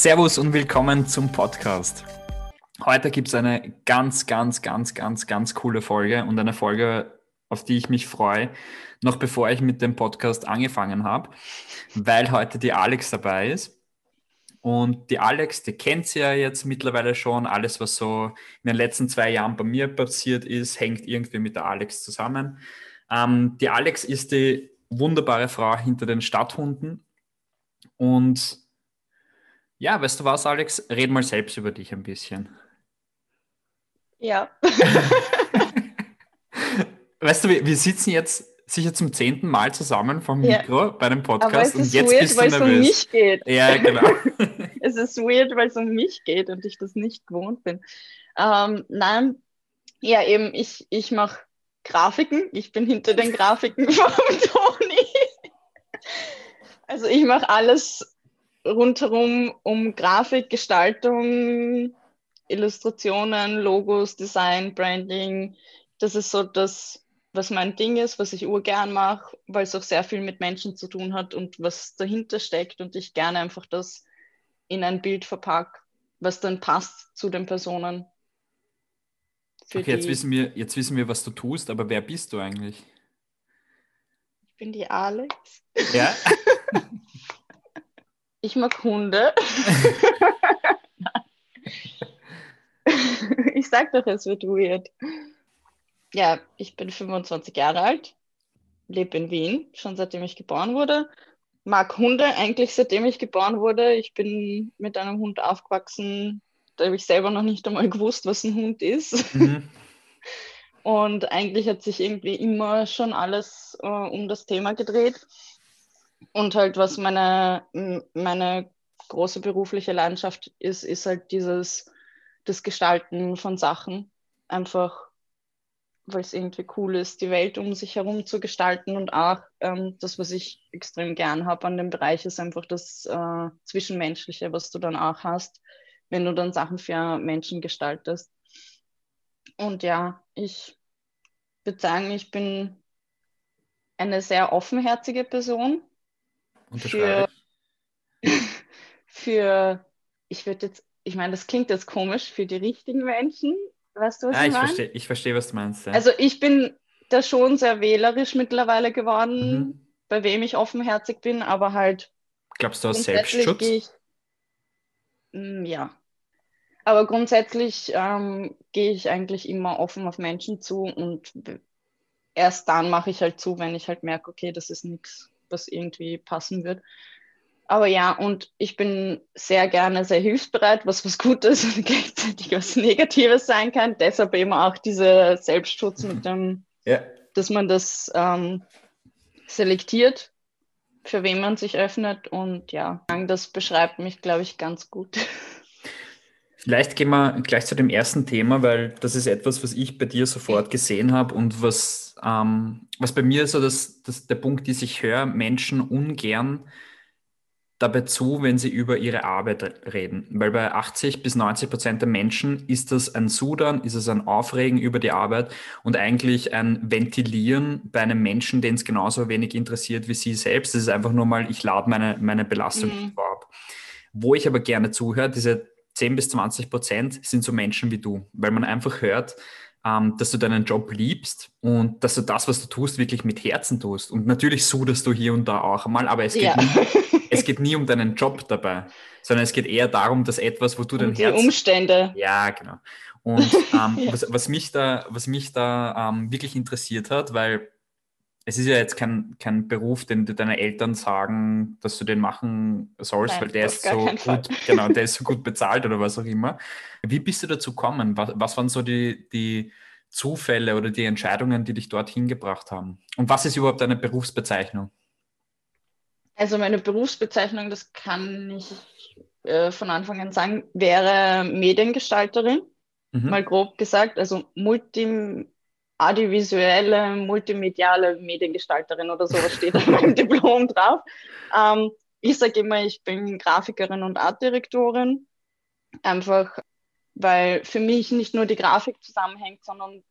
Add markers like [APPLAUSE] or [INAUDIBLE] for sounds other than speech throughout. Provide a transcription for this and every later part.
Servus und willkommen zum Podcast. Heute gibt es eine ganz, ganz, ganz, ganz, ganz coole Folge und eine Folge, auf die ich mich freue, noch bevor ich mit dem Podcast angefangen habe, weil heute die Alex dabei ist. Und die Alex, die kennt sie ja jetzt mittlerweile schon. Alles, was so in den letzten zwei Jahren bei mir passiert ist, hängt irgendwie mit der Alex zusammen. Ähm, die Alex ist die wunderbare Frau hinter den Stadthunden. Und ja, weißt du was, Alex? Red mal selbst über dich ein bisschen. Ja. [LAUGHS] weißt du, wir, wir sitzen jetzt sicher zum zehnten Mal zusammen vom Mikro ja. bei einem Podcast und jetzt weird, bist du nervös. Um mich geht. Ja, genau. [LAUGHS] es ist weird, weil es um mich geht und ich das nicht gewohnt bin. Ähm, nein, ja eben, ich, ich mache Grafiken. Ich bin hinter den Grafiken [LAUGHS] vom Toni. Also ich mache alles rundherum um Grafik, Gestaltung, Illustrationen, Logos, Design, Branding. Das ist so das, was mein Ding ist, was ich urgern mache, weil es auch sehr viel mit Menschen zu tun hat und was dahinter steckt und ich gerne einfach das in ein Bild verpacke, was dann passt zu den Personen. Okay, jetzt wissen, wir, jetzt wissen wir, was du tust, aber wer bist du eigentlich? Ich bin die Alex. Ja. [LAUGHS] Ich mag Hunde. [LAUGHS] ich sag doch, es wird weird. Ja, ich bin 25 Jahre alt, lebe in Wien, schon seitdem ich geboren wurde. Mag Hunde eigentlich seitdem ich geboren wurde. Ich bin mit einem Hund aufgewachsen, da habe ich selber noch nicht einmal gewusst, was ein Hund ist. Mhm. [LAUGHS] Und eigentlich hat sich irgendwie immer schon alles äh, um das Thema gedreht. Und halt, was meine, meine große berufliche Leidenschaft ist, ist halt dieses, das Gestalten von Sachen. Einfach, weil es irgendwie cool ist, die Welt um sich herum zu gestalten. Und auch ähm, das, was ich extrem gern habe an dem Bereich, ist einfach das äh, Zwischenmenschliche, was du dann auch hast, wenn du dann Sachen für Menschen gestaltest. Und ja, ich würde sagen, ich bin eine sehr offenherzige Person für, für, ich würde jetzt, ich meine, das klingt jetzt komisch, für die richtigen Menschen. Weißt du, was ja, ich, ich verstehe, ich verstehe, was du meinst. Ja. Also ich bin da schon sehr wählerisch mittlerweile geworden, mhm. bei wem ich offenherzig bin, aber halt. Glaubst du aus Selbstschutz? Ich, mm, ja. Aber grundsätzlich ähm, gehe ich eigentlich immer offen auf Menschen zu und erst dann mache ich halt zu, wenn ich halt merke, okay, das ist nichts was irgendwie passen wird. Aber ja, und ich bin sehr gerne sehr hilfsbereit, was was Gutes und [LAUGHS] gleichzeitig was Negatives sein kann. Deshalb eben auch dieser Selbstschutz mit dem, ja. dass man das ähm, selektiert, für wen man sich öffnet. Und ja, das beschreibt mich, glaube ich, ganz gut. [LAUGHS] Vielleicht gehen wir gleich zu dem ersten Thema, weil das ist etwas, was ich bei dir sofort gesehen habe und was, ähm, was bei mir so das, das, der Punkt ist, ich höre Menschen ungern dabei zu, wenn sie über ihre Arbeit reden. Weil bei 80 bis 90 Prozent der Menschen ist das ein Sudern, ist es ein Aufregen über die Arbeit und eigentlich ein Ventilieren bei einem Menschen, den es genauso wenig interessiert wie sie selbst. Das ist einfach nur mal, ich lade meine, meine Belastung mhm. ab. Wo ich aber gerne zuhöre, diese 10 bis 20 Prozent sind so Menschen wie du, weil man einfach hört, ähm, dass du deinen Job liebst und dass du das, was du tust, wirklich mit Herzen tust. Und natürlich suderst du hier und da auch einmal, aber es geht, ja. nie, [LAUGHS] es geht nie um deinen Job dabei, sondern es geht eher darum, dass etwas, wo du um dein die Herz... Umstände. Ja, genau. Und ähm, [LAUGHS] ja. Was, was, mich da, was mich da ähm, wirklich interessiert hat, weil es ist ja jetzt kein, kein Beruf, den deine Eltern sagen, dass du den machen sollst, Nein, weil der ist so gut, genau, der ist so [LAUGHS] gut bezahlt oder was auch immer. Wie bist du dazu gekommen? Was, was waren so die, die Zufälle oder die Entscheidungen, die dich dorthin gebracht haben? Und was ist überhaupt deine Berufsbezeichnung? Also meine Berufsbezeichnung, das kann ich äh, von Anfang an sagen, wäre Mediengestalterin, mhm. mal grob gesagt, also Multi audiovisuelle, multimediale Mediengestalterin oder sowas steht auf [LAUGHS] meinem Diplom drauf. Ähm, ich sage immer, ich bin Grafikerin und Artdirektorin, einfach weil für mich nicht nur die Grafik zusammenhängt, sondern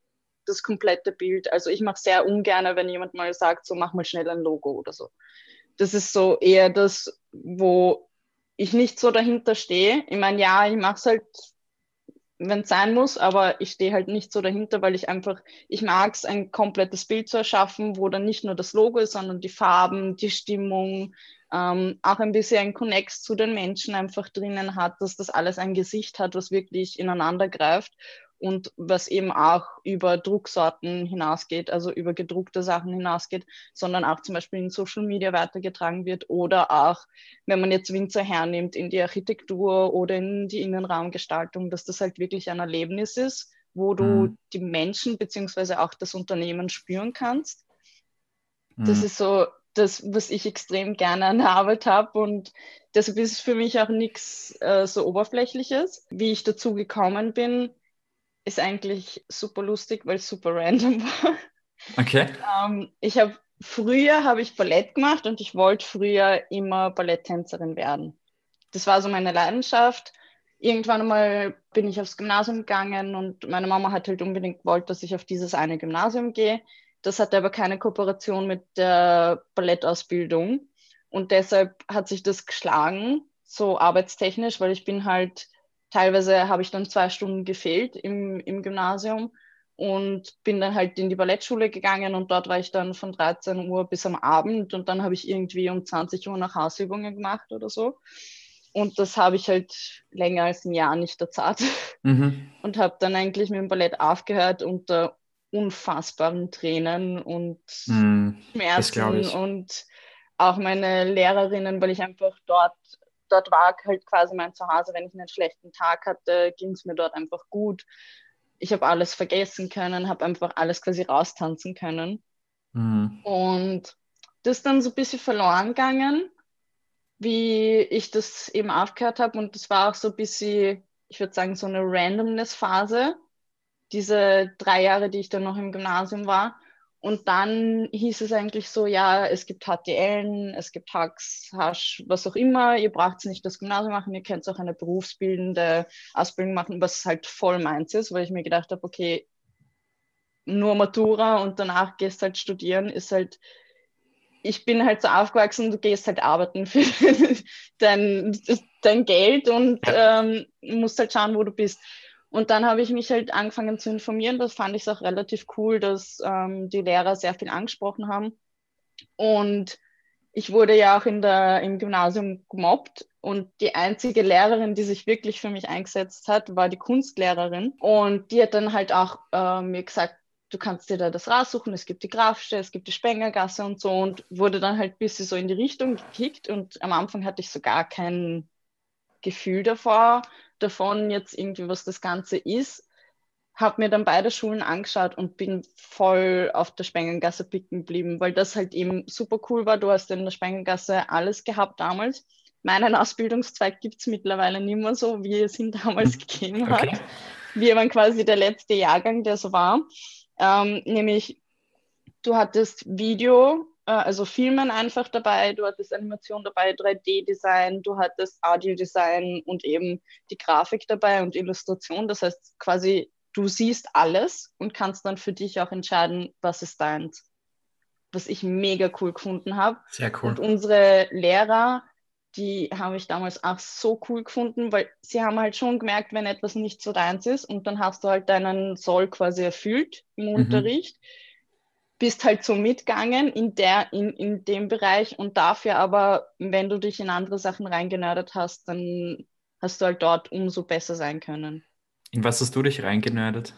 das komplette Bild. Also ich mache sehr ungern, wenn jemand mal sagt, so mach mal schnell ein Logo oder so. Das ist so eher das, wo ich nicht so dahinter stehe. Ich meine, ja, ich mache es halt, wenn es sein muss, aber ich stehe halt nicht so dahinter, weil ich einfach, ich mag es, ein komplettes Bild zu erschaffen, wo dann nicht nur das Logo ist, sondern die Farben, die Stimmung, ähm, auch ein bisschen ein Connect zu den Menschen einfach drinnen hat, dass das alles ein Gesicht hat, was wirklich ineinander greift und was eben auch über Drucksorten hinausgeht, also über gedruckte Sachen hinausgeht, sondern auch zum Beispiel in Social Media weitergetragen wird oder auch, wenn man jetzt Winzer hernimmt, in die Architektur oder in die Innenraumgestaltung, dass das halt wirklich ein Erlebnis ist, wo du mhm. die Menschen beziehungsweise auch das Unternehmen spüren kannst. Mhm. Das ist so das, was ich extrem gerne an der Arbeit habe und deshalb ist es für mich auch nichts äh, so Oberflächliches. Wie ich dazu gekommen bin, ist eigentlich super lustig, weil es super random [LAUGHS] war. Okay. Ähm, ich habe früher habe ich Ballett gemacht und ich wollte früher immer Balletttänzerin werden. Das war so meine Leidenschaft. Irgendwann einmal bin ich aufs Gymnasium gegangen und meine Mama hat halt unbedingt gewollt, dass ich auf dieses eine Gymnasium gehe. Das hatte aber keine Kooperation mit der Ballettausbildung und deshalb hat sich das geschlagen, so arbeitstechnisch, weil ich bin halt teilweise habe ich dann zwei Stunden gefehlt im, im Gymnasium und bin dann halt in die Ballettschule gegangen und dort war ich dann von 13 Uhr bis am Abend und dann habe ich irgendwie um 20 Uhr nach Hausübungen gemacht oder so. Und das habe ich halt länger als ein Jahr nicht erzahlt mhm. [LAUGHS] und habe dann eigentlich mit dem Ballett aufgehört unter unfassbaren Tränen und mhm, Schmerzen und auch meine Lehrerinnen, weil ich einfach dort dort war halt quasi mein Zuhause. Wenn ich einen schlechten Tag hatte, ging es mir dort einfach gut. Ich habe alles vergessen können, habe einfach alles quasi raustanzen können. Mhm. Und das ist dann so ein bisschen verloren gegangen, wie ich das eben aufgehört habe. Und das war auch so ein bisschen, ich würde sagen, so eine Randomness-Phase. Diese drei Jahre, die ich dann noch im Gymnasium war. Und dann hieß es eigentlich so, ja, es gibt HTL, es gibt Hacks, Hasch, was auch immer. Ihr braucht nicht das Gymnasium machen, ihr könnt auch eine berufsbildende Ausbildung machen, was halt voll meins ist, weil ich mir gedacht habe, okay, nur Matura und danach gehst halt studieren, ist halt, ich bin halt so aufgewachsen, du gehst halt arbeiten für [LAUGHS] dein, dein Geld und ähm, musst halt schauen, wo du bist. Und dann habe ich mich halt angefangen zu informieren. Das fand ich auch relativ cool, dass ähm, die Lehrer sehr viel angesprochen haben. Und ich wurde ja auch in der, im Gymnasium gemobbt. Und die einzige Lehrerin, die sich wirklich für mich eingesetzt hat, war die Kunstlehrerin. Und die hat dann halt auch äh, mir gesagt, du kannst dir da das raussuchen, es gibt die Grafsche, es gibt die Spengergasse und so und wurde dann halt ein bisschen so in die Richtung gekickt und am Anfang hatte ich so gar kein Gefühl davor, davon jetzt irgendwie, was das Ganze ist. Habe mir dann beide Schulen angeschaut und bin voll auf der Spengengasse picken geblieben, weil das halt eben super cool war. Du hast in der Spengengasse alles gehabt damals. Meinen Ausbildungszweig gibt es mittlerweile nicht mehr so, wie es ihn damals hm. gegeben okay. hat. Wir waren quasi der letzte Jahrgang, der so war. Ähm, nämlich, du hattest Video, also Filmen einfach dabei, du hattest Animation dabei, 3D-Design, du hattest Audio-Design und eben die Grafik dabei und Illustration. Das heißt quasi, du siehst alles und kannst dann für dich auch entscheiden, was ist deins. Was ich mega cool gefunden habe. Sehr cool. Und unsere Lehrer, die habe ich damals auch so cool gefunden, weil sie haben halt schon gemerkt, wenn etwas nicht so deins ist und dann hast du halt deinen Soll quasi erfüllt im mhm. Unterricht bist halt so mitgegangen in, der, in, in dem Bereich und dafür aber, wenn du dich in andere Sachen reingenördert hast, dann hast du halt dort umso besser sein können. In was hast du dich reingenördert?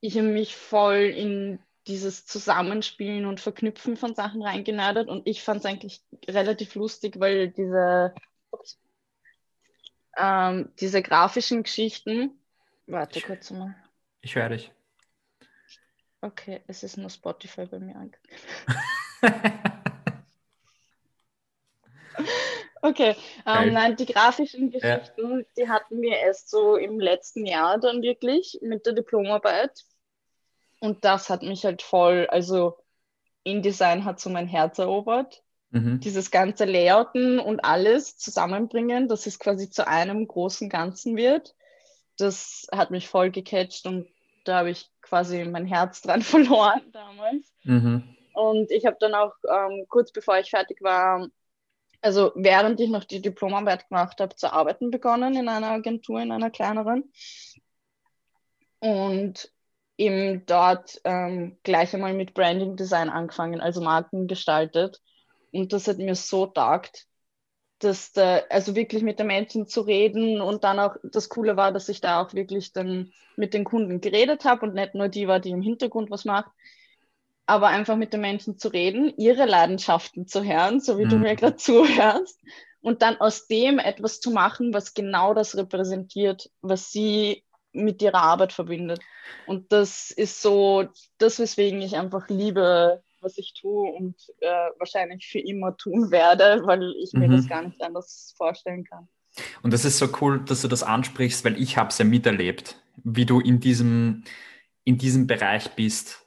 Ich habe mich voll in dieses Zusammenspielen und Verknüpfen von Sachen reingenördert und ich fand es eigentlich relativ lustig, weil diese, ähm, diese grafischen Geschichten, warte ich, kurz mal. Ich höre dich. Okay, es ist nur Spotify bei mir angekommen. [LAUGHS] okay, ähm, nein, die grafischen Geschichten, ja. die hatten wir erst so im letzten Jahr dann wirklich mit der Diplomarbeit. Und das hat mich halt voll, also InDesign hat so mein Herz erobert. Mhm. Dieses ganze Layouten und alles zusammenbringen, dass es quasi zu einem großen Ganzen wird. Das hat mich voll gecatcht und da habe ich quasi mein Herz dran [LAUGHS] verloren damals. Mhm. Und ich habe dann auch ähm, kurz bevor ich fertig war, also während ich noch die Diplomarbeit gemacht habe, zu arbeiten begonnen in einer Agentur, in einer kleineren. Und eben dort ähm, gleich einmal mit Branding Design angefangen, also Marken gestaltet. Und das hat mir so taugt, dass da, also wirklich mit den Menschen zu reden und dann auch das Coole war, dass ich da auch wirklich dann mit den Kunden geredet habe und nicht nur die war, die im Hintergrund was macht, aber einfach mit den Menschen zu reden, ihre Leidenschaften zu hören, so wie mhm. du mir gerade zuhörst, und dann aus dem etwas zu machen, was genau das repräsentiert, was sie mit ihrer Arbeit verbindet. Und das ist so das, weswegen ich einfach liebe, was ich tue und äh, wahrscheinlich für immer tun werde, weil ich mir mhm. das gar nicht anders vorstellen kann. Und das ist so cool, dass du das ansprichst, weil ich habe es ja miterlebt, wie du in diesem, in diesem Bereich bist.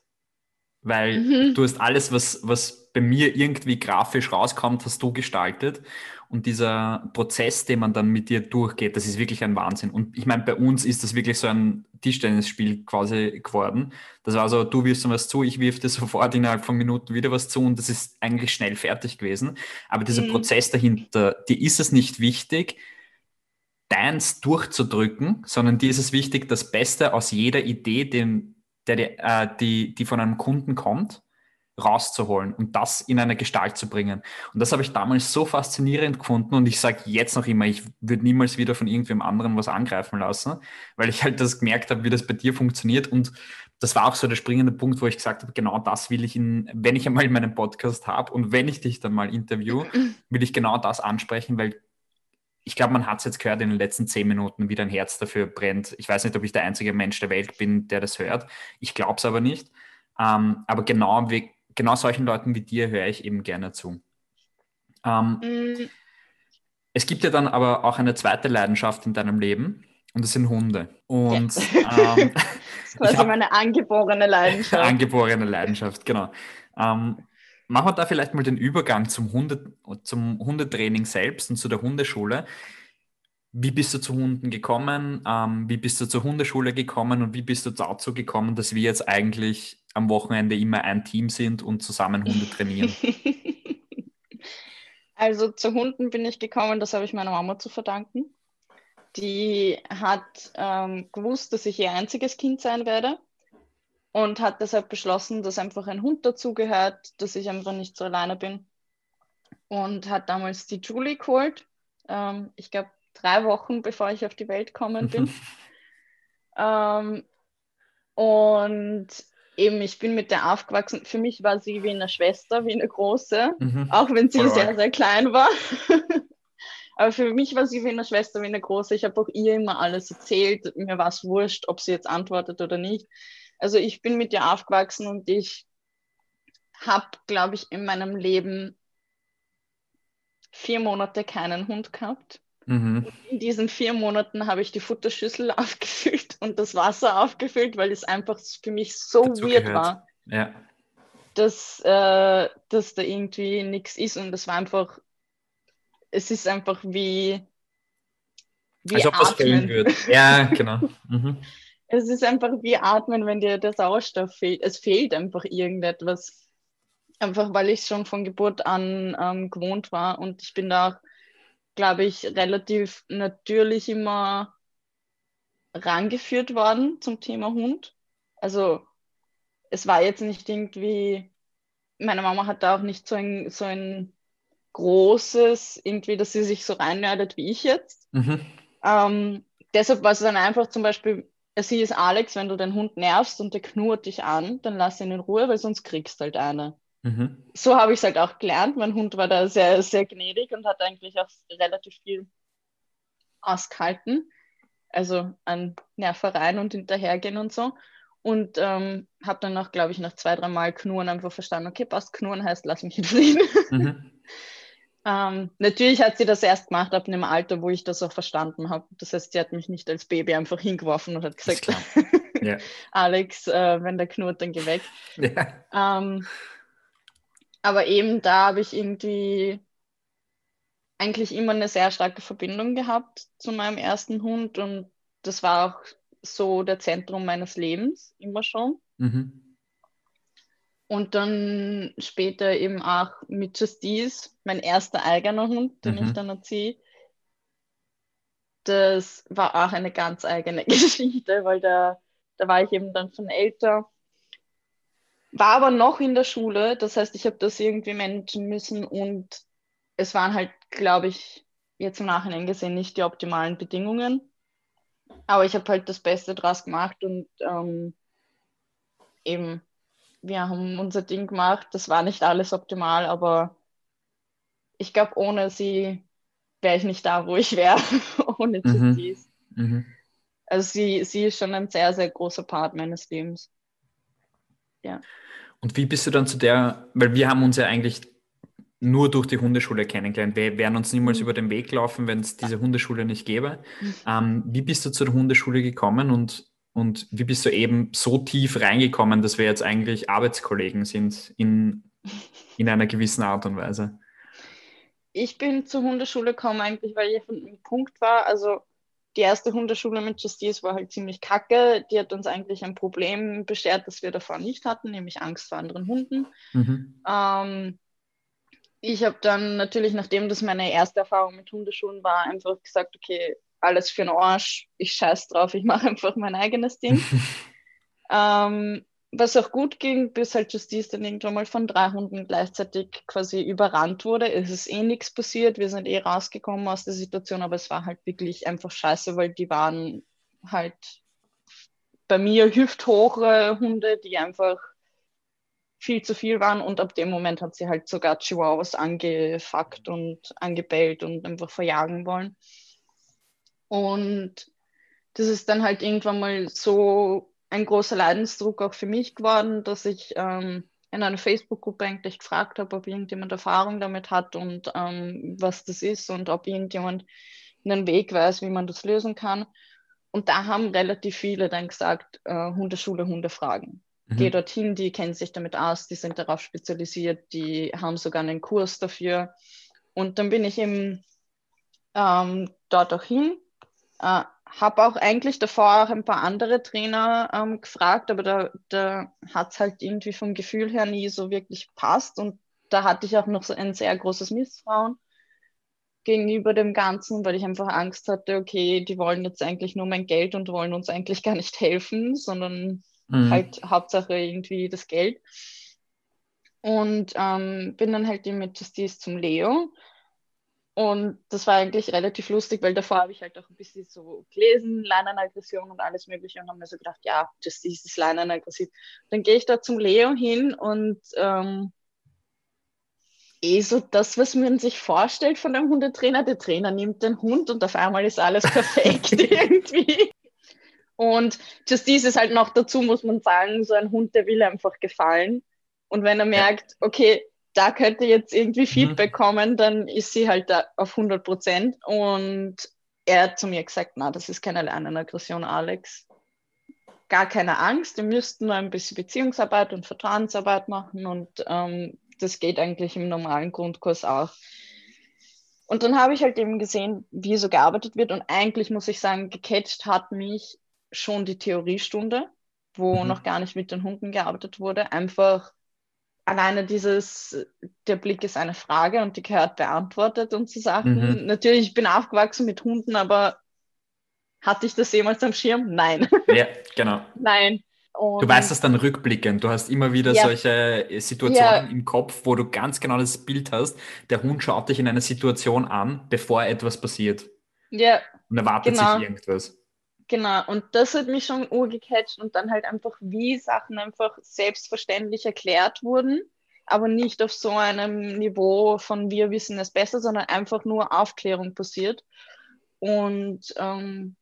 Weil mhm. du hast alles, was, was bei mir irgendwie grafisch rauskommt, hast du gestaltet. Und dieser Prozess, den man dann mit dir durchgeht, das ist wirklich ein Wahnsinn. Und ich meine, bei uns ist das wirklich so ein Tischtennisspiel quasi geworden. Das war so, du wirfst mir was zu, ich wirf dir sofort innerhalb von Minuten wieder was zu und das ist eigentlich schnell fertig gewesen. Aber dieser mhm. Prozess dahinter, dir ist es nicht wichtig, deins durchzudrücken, sondern dir ist es wichtig, das Beste aus jeder Idee, den, der, äh, die, die von einem Kunden kommt, rauszuholen und das in eine Gestalt zu bringen. Und das habe ich damals so faszinierend gefunden und ich sage jetzt noch immer, ich würde niemals wieder von irgendwem anderen was angreifen lassen, weil ich halt das gemerkt habe, wie das bei dir funktioniert und das war auch so der springende Punkt, wo ich gesagt habe, genau das will ich in, wenn ich einmal in meinem Podcast habe und wenn ich dich dann mal interview, [CLEARS THROAT] will ich genau das ansprechen, weil ich glaube, man hat es jetzt gehört in den letzten zehn Minuten, wie dein Herz dafür brennt. Ich weiß nicht, ob ich der einzige Mensch der Welt bin, der das hört. Ich glaube es aber nicht. Ähm, aber genau wie, genau solchen Leuten wie dir höre ich eben gerne zu. Ähm, mhm. Es gibt ja dann aber auch eine zweite Leidenschaft in deinem Leben und das sind Hunde. Und ja. ähm, [LAUGHS] das ist quasi hab, meine angeborene Leidenschaft. [LAUGHS] angeborene Leidenschaft, genau. Ähm, machen wir da vielleicht mal den Übergang zum, Hunde, zum Hundetraining selbst und zu der Hundeschule. Wie bist du zu Hunden gekommen? Ähm, wie bist du zur Hundeschule gekommen und wie bist du dazu gekommen, dass wir jetzt eigentlich am Wochenende immer ein Team sind und zusammen Hunde trainieren? [LAUGHS] Also zu Hunden bin ich gekommen, das habe ich meiner Mama zu verdanken. Die hat ähm, gewusst, dass ich ihr einziges Kind sein werde und hat deshalb beschlossen, dass einfach ein Hund dazugehört, dass ich einfach nicht so alleine bin. Und hat damals die Julie geholt. Ähm, ich glaube, drei Wochen bevor ich auf die Welt gekommen bin. [LAUGHS] ähm, und eben, ich bin mit der aufgewachsen. Für mich war sie wie eine Schwester, wie eine große, mhm. auch wenn sie Voll sehr, sehr klein war. [LAUGHS] Aber für mich war sie wie eine Schwester, wie eine große. Ich habe auch ihr immer alles erzählt. Mir war es wurscht, ob sie jetzt antwortet oder nicht. Also ich bin mit ihr aufgewachsen und ich habe, glaube ich, in meinem Leben vier Monate keinen Hund gehabt. Mhm. In diesen vier Monaten habe ich die Futterschüssel [LAUGHS] aufgefüllt und das Wasser aufgefüllt, weil es einfach für mich so Dazu weird gehört. war. Ja. Dass, äh, dass da irgendwie nichts ist und das war einfach, es ist einfach wie, wie Als ob atmen. wird. Ja, genau. [LAUGHS] Mhm. Es ist einfach wie atmen, wenn dir der Sauerstoff fehlt. Es fehlt einfach irgendetwas. Einfach weil ich schon von Geburt an ähm, gewohnt war und ich bin da auch glaube ich, relativ natürlich immer rangeführt worden zum Thema Hund. Also es war jetzt nicht irgendwie, meine Mama hat da auch nicht so ein, so ein großes, irgendwie, dass sie sich so reinnördet wie ich jetzt. Mhm. Ähm, deshalb war es dann einfach zum Beispiel, sie ist Alex, wenn du den Hund nervst und der knurrt dich an, dann lass ihn in Ruhe, weil sonst kriegst du halt eine. Mhm. So habe ich es halt auch gelernt. Mein Hund war da sehr, sehr gnädig und hat eigentlich auch relativ viel ausgehalten. Also an Nervereien und hinterhergehen und so. Und ähm, habe dann auch, glaube ich, nach zwei, drei Mal Knurren einfach verstanden, okay, passt, Knurren heißt, lass mich in Frieden. Mhm. [LAUGHS] ähm, natürlich hat sie das erst gemacht ab einem Alter, wo ich das auch verstanden habe. Das heißt, sie hat mich nicht als Baby einfach hingeworfen und hat gesagt, [LAUGHS] ja. Alex, äh, wenn der knurrt, dann geh weg. [LAUGHS] Ja. Ähm, aber eben da habe ich irgendwie eigentlich immer eine sehr starke Verbindung gehabt zu meinem ersten Hund und das war auch so der Zentrum meines Lebens, immer schon. Mhm. Und dann später eben auch mit Justice, mein erster eigener Hund, den Mhm. ich dann erziehe. Das war auch eine ganz eigene [LAUGHS] Geschichte, weil da, da war ich eben dann schon älter. War aber noch in der Schule, das heißt, ich habe das irgendwie managen müssen und es waren halt, glaube ich, jetzt im Nachhinein gesehen nicht die optimalen Bedingungen. Aber ich habe halt das Beste draus gemacht und ähm, eben, wir haben unser Ding gemacht. Das war nicht alles optimal, aber ich glaube, ohne sie wäre ich nicht da, wo ich wäre, [LAUGHS] ohne Mhm. Justice. Mhm. Also sie, sie ist schon ein sehr, sehr großer Part meines Lebens. Und wie bist du dann zu der, weil wir haben uns ja eigentlich nur durch die Hundeschule kennengelernt. Wir wären uns niemals Mhm. über den Weg gelaufen, wenn es diese Hundeschule nicht gäbe. Ähm, wie bist du zur Hundeschule gekommen und, und wie bist du eben so tief reingekommen, dass wir jetzt eigentlich Arbeitskollegen sind in, in einer gewissen Art und Weise? Ich bin zur Hundeschule gekommen eigentlich, weil ich von einem Punkt war, also die erste Hundeschule mit Justice war halt ziemlich kacke. Die hat uns eigentlich ein Problem beschert, das wir davor nicht hatten, nämlich Angst vor anderen Hunden. Mhm. Ähm, ich habe dann natürlich, nachdem das meine erste Erfahrung mit Hundeschulen war, einfach gesagt, okay, alles für den Arsch, ich scheiß drauf, ich mache [LAUGHS] einfach mein eigenes Ding. [LAUGHS] ähm, was auch gut ging, bis halt Justice dann irgendwann mal von drei Hunden gleichzeitig quasi überrannt wurde. Es ist eh nichts passiert, wir sind eh rausgekommen aus der Situation, aber es war halt wirklich einfach scheiße, weil die waren halt bei mir hüfthohe Hunde, die einfach viel zu viel waren und ab dem Moment hat sie halt sogar Chihuahuas angefuckt und angebellt und einfach verjagen wollen. Und das ist dann halt irgendwann mal so ein großer Leidensdruck auch für mich geworden, dass ich ähm, in einer Facebook-Gruppe eigentlich gefragt habe, ob irgendjemand Erfahrung damit hat und ähm, was das ist und ob irgendjemand einen Weg weiß, wie man das lösen kann. Und da haben relativ viele dann gesagt, äh, Hundeschule, Hundefragen. Geh Mhm. dorthin, die kennen sich damit aus, die sind darauf spezialisiert, die haben sogar einen Kurs dafür. Und dann bin ich eben ähm, dort auch hin. Äh, habe auch eigentlich davor auch ein paar andere Trainer ähm, gefragt, aber da, da hat es halt irgendwie vom Gefühl her nie so wirklich passt. Und da hatte ich auch noch so ein sehr großes Misstrauen gegenüber dem Ganzen, weil ich einfach Angst hatte, okay, die wollen jetzt eigentlich nur mein Geld und wollen uns eigentlich gar nicht helfen, sondern Mhm. halt Hauptsache irgendwie das Geld. Und ähm, bin dann halt eben mit Justice zum Leo. Und das war eigentlich relativ lustig, weil davor habe ich halt auch ein bisschen so gelesen, Leinenaggression und alles Mögliche und habe mir so gedacht, ja, Justice ist Leinenaggressiv. Dann gehe ich da zum Leo hin und ähm, eh so das, was man sich vorstellt von einem Hundetrainer. Der Trainer nimmt den Hund und auf einmal ist alles [LAUGHS] perfekt irgendwie. Und Justice ist halt noch dazu, muss man sagen, so ein Hund, der will einfach gefallen. Und wenn er merkt, okay, da könnte jetzt irgendwie Feedback kommen, dann ist sie halt da auf 100 Prozent. Und er hat zu mir gesagt, na, das ist keine Leinenaggression, Alex. Gar keine Angst, wir müssten nur ein bisschen Beziehungsarbeit und Vertrauensarbeit machen und ähm, das geht eigentlich im normalen Grundkurs auch. Und dann habe ich halt eben gesehen, wie so gearbeitet wird und eigentlich muss ich sagen, gecatcht hat mich schon die Theoriestunde, wo Mhm. noch gar nicht mit den Hunden gearbeitet wurde. Einfach alleine dieses, der Blick ist eine Frage und die gehört beantwortet und so Sachen. Mhm. Natürlich, ich bin aufgewachsen mit Hunden, aber hatte ich das jemals am Schirm? Nein. [LAUGHS] Ja, [LAUGHS] genau. Nein. Und Du weißt das dann rückblickend. Du hast immer wieder Ja. solche äh, Situationen Ja. im Kopf, wo du ganz genau das Bild hast. Der Hund schaut dich in einer Situation an, bevor etwas passiert Ja, und erwartet Genau. sich irgendwas. Genau, und das hat mich schon urgecatcht und dann halt einfach, wie Sachen einfach selbstverständlich erklärt wurden, aber nicht auf so einem Niveau von wir wissen es besser, sondern einfach nur Aufklärung passiert. Und ähm,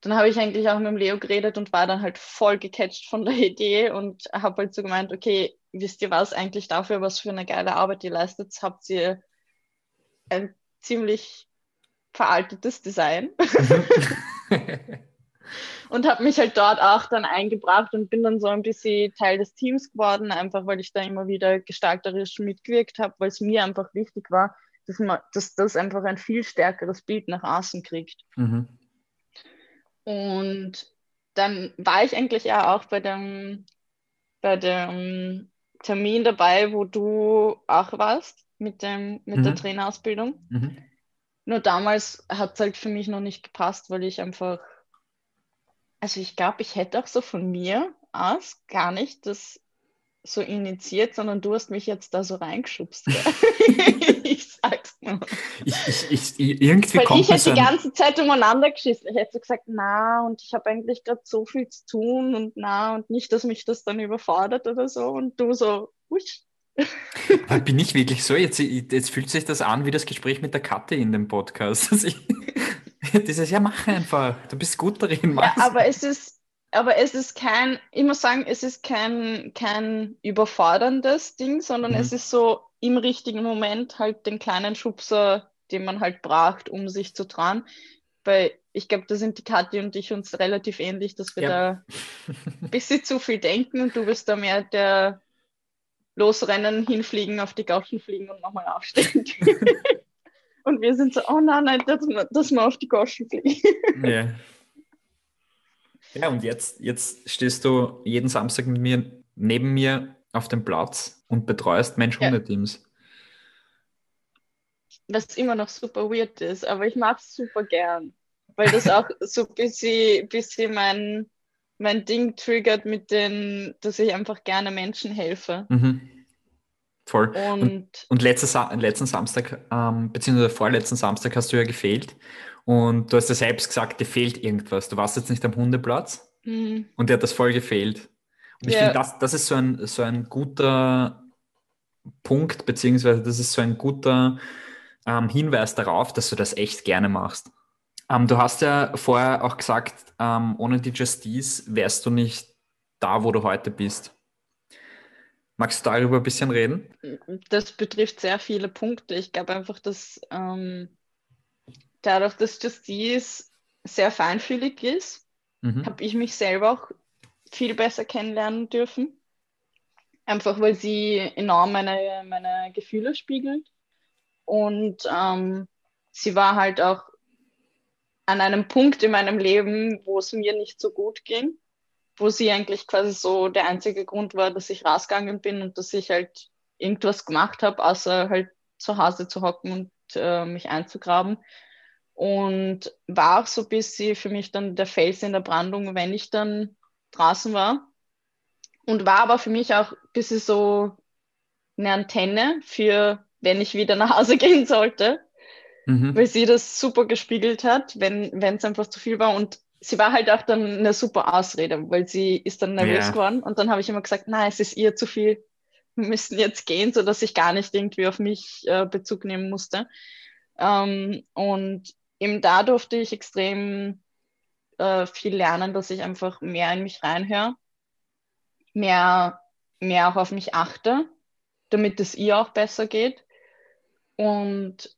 dann habe ich eigentlich auch mit dem Leo geredet und war dann halt voll gecatcht von der [LAUGHS] Idee und habe halt so gemeint, okay, wisst ihr was eigentlich dafür, was für eine geile Arbeit ihr leistet, habt ihr ein ziemlich veraltetes Design [LAUGHS] [LAUGHS] und habe mich halt dort auch dann eingebracht und bin dann so ein bisschen Teil des Teams geworden, einfach weil ich da immer wieder gestalterisch mitgewirkt habe, weil es mir einfach wichtig war, dass, man, dass das einfach ein viel stärkeres Bild nach außen kriegt. Mhm. Und dann war ich eigentlich ja auch bei dem, bei dem Termin dabei, wo du auch warst mit, dem, mit mhm. der Trainerausbildung. Mhm. Nur damals hat es halt für mich noch nicht gepasst, weil ich einfach, also ich glaube, ich hätte auch so von mir aus gar nicht das so initiiert, sondern du hast mich jetzt da so reingeschubst. [LAUGHS] ich sag's nur. Ich, ich, ich, irgendwie Weil kommt ich hätte die ganze Zeit umeinander geschissen. Ich hätte so gesagt, na, und ich habe eigentlich gerade so viel zu tun und na, und nicht, dass mich das dann überfordert oder so. Und du so, wusch. [LAUGHS] bin ich wirklich so? Jetzt, jetzt fühlt sich das an wie das Gespräch mit der Katte in dem Podcast. [LAUGHS] [LAUGHS] Ich, dieses, ja, mach einfach. Du bist gut darin. Mach's. Ja, aber es ist, aber es ist kein, ich muss sagen, es ist kein, kein überforderndes Ding, sondern mhm. es ist so im richtigen Moment halt den kleinen Schubser, den man halt braucht, um sich zu trauen. Weil ich glaube, da sind die Kathi und ich uns relativ ähnlich, dass wir ja. da ein [LAUGHS] bisschen zu viel denken und du bist da mehr der losrennen, hinfliegen, auf die Gauschen fliegen und nochmal aufstehen. [LAUGHS] und wir sind so, oh nein, nein, dass wir, dass wir auf die Gauschen fliegen. ja. [LAUGHS] Ja, und jetzt, jetzt stehst du jeden Samstag mit mir neben mir auf dem Platz und betreust Mensch-Hunde-Teams. Was immer noch super weird ist, aber ich mag es super gern, weil das auch [LAUGHS] so ein bisschen, bisschen mein, mein Ding triggert mit den, dass ich einfach gerne Menschen helfe. Mhm. Voll. Und, und, und letzten, letzten Samstag, ähm, beziehungsweise vorletzten Samstag hast du ja gefehlt. Und du hast ja selbst gesagt, dir fehlt irgendwas. Du warst jetzt nicht am Hundeplatz mhm. und dir hat das voll gefehlt. Und ich yeah. finde, das, das ist so ein, so ein guter Punkt, beziehungsweise das ist so ein guter ähm, Hinweis darauf, dass du das echt gerne machst. Ähm, du hast ja vorher auch gesagt, ähm, ohne die Justice wärst du nicht da, wo du heute bist. Magst du darüber ein bisschen reden? Das betrifft sehr viele Punkte. Ich glaube einfach, dass ähm, dadurch, dass Justice sehr feinfühlig ist, mhm. habe ich mich selber auch viel besser kennenlernen dürfen. Einfach weil sie enorm meine, meine Gefühle spiegelt. Und ähm, sie war halt auch an einem Punkt in meinem Leben, wo es mir nicht so gut ging wo sie eigentlich quasi so der einzige Grund war, dass ich rausgegangen bin und dass ich halt irgendwas gemacht habe, außer halt zu Hause zu hocken und äh, mich einzugraben. Und war auch so ein bisschen für mich dann der Fels in der Brandung, wenn ich dann draußen war. Und war aber für mich auch ein bisschen so eine Antenne für, wenn ich wieder nach Hause [LAUGHS] gehen sollte. Mhm. Weil sie das super gespiegelt hat, wenn es einfach zu viel war. Und sie war halt auch dann eine super Ausrede, weil sie ist dann nervös yeah. geworden und dann habe ich immer gesagt, nein, es ist ihr zu viel, wir müssen jetzt gehen, sodass ich gar nicht irgendwie auf mich äh, Bezug nehmen musste. Ähm, und eben da durfte ich extrem äh, viel lernen, dass ich einfach mehr in mich reinhöre, mehr, mehr auch auf mich achte, damit es ihr auch besser geht. Und